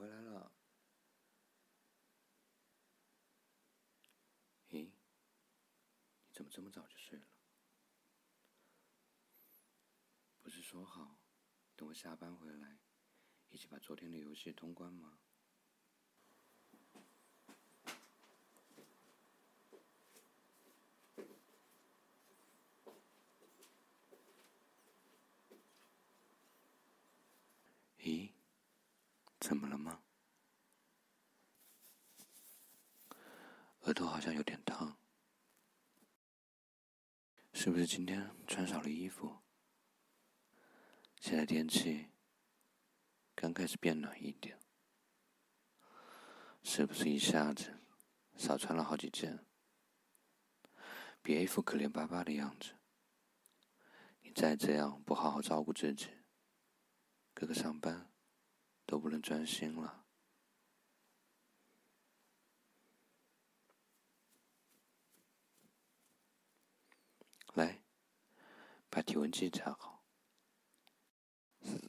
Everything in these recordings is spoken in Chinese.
回来了。咦，你怎么这么早就睡了？不是说好等我下班回来，一起把昨天的游戏通关吗？咦，怎么了吗？额头好像有点烫，是不是今天穿少了衣服？现在天气刚开始变暖一点，是不是一下子少穿了好几件？别一副可怜巴巴的样子，你再这样不好好照顾自己。哥哥上班都不能专心了。来，把体温计扎好。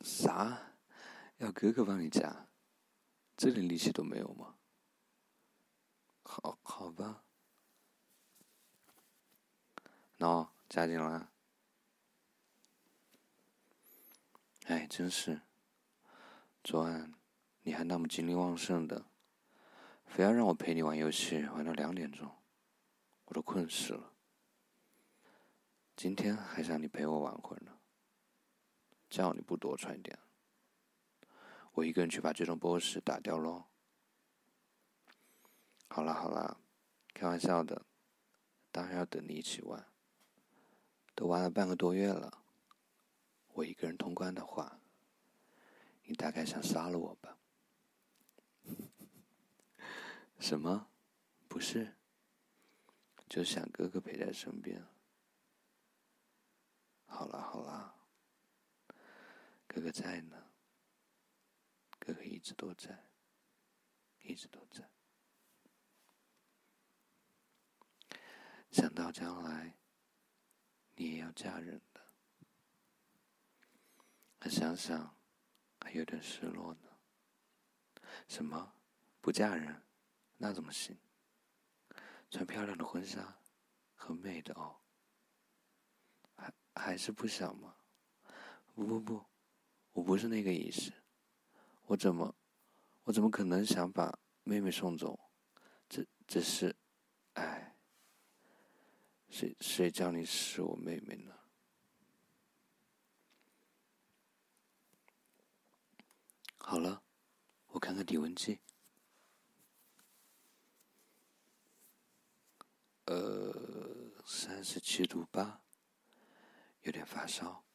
啥？要哥哥帮你扎？这点力气都没有吗？好，好吧。喏，扎紧了。哎，真是！昨晚你还那么精力旺盛的，非要让我陪你玩游戏玩到两点钟，我都困死了。今天还想你陪我玩会儿呢，叫你不多穿点，我一个人去把这种 BOSS 打掉喽。好啦好啦，开玩笑的，当然要等你一起玩，都玩了半个多月了。我一个人通关的话，你大概想杀了我吧？什么？不是，就想哥哥陪在身边。好啦好啦，哥哥在呢，哥哥一直都在，一直都在。想到将来，你也要嫁人的。可想想，还有点失落呢。什么？不嫁人？那怎么行？穿漂亮的婚纱，很美的哦。还还是不想吗？不不不，我不是那个意思。我怎么，我怎么可能想把妹妹送走？这这是，哎，谁谁叫你是我妹妹呢？好了，我看看体温计。呃，三十七度八，有点发烧，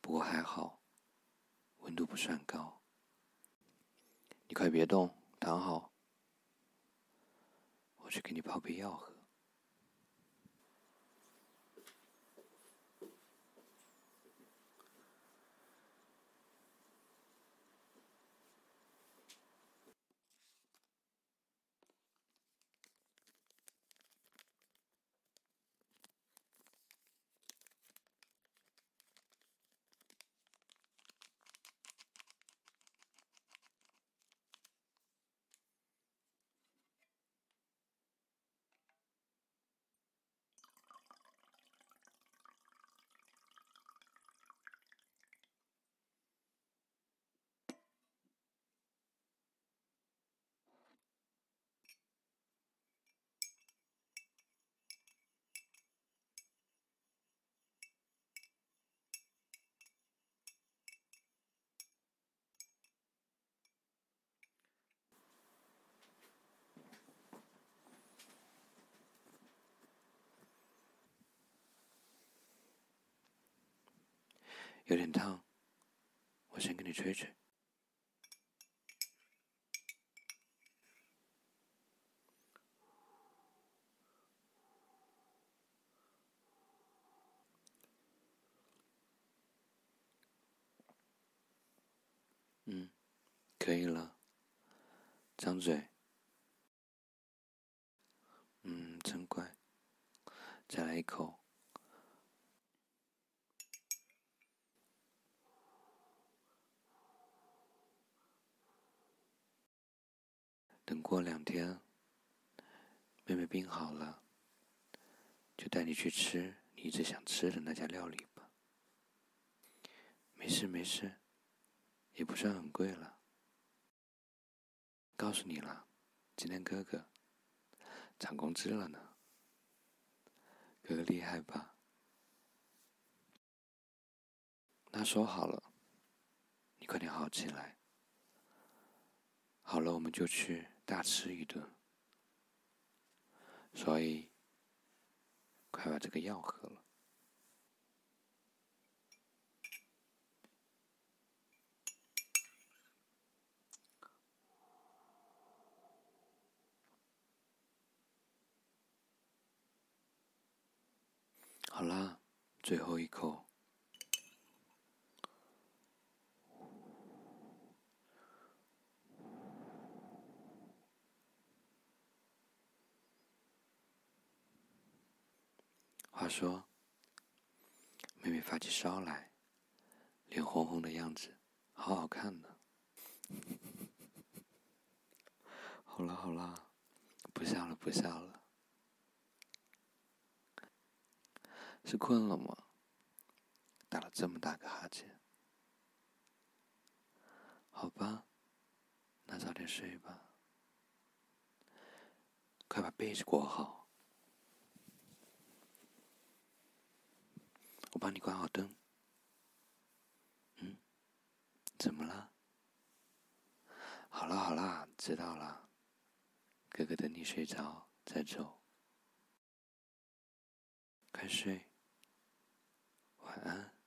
不过还好，温度不算高。你快别动，躺好，我去给你泡杯药喝。有点烫，我先给你吹吹。嗯，可以了。张嘴。嗯，真乖。再来一口。等过两天，妹妹病好了，就带你去吃你一直想吃的那家料理吧。没事没事，也不算很贵了。告诉你了，今天哥哥涨工资了呢。哥哥厉害吧？那说好了，你快点好起来。好了，我们就去大吃一顿。所以，快把这个药喝了。好啦，最后一口。话说，妹妹发起烧来，脸红红的样子，好好看呢。好了好了，不笑了不笑了，是困了吗？打了这么大个哈欠。好吧，那早点睡吧，快把被子裹好。我帮你关好灯。嗯，怎么了？好了好了，知道了。哥哥等你睡着再走。快睡，晚安。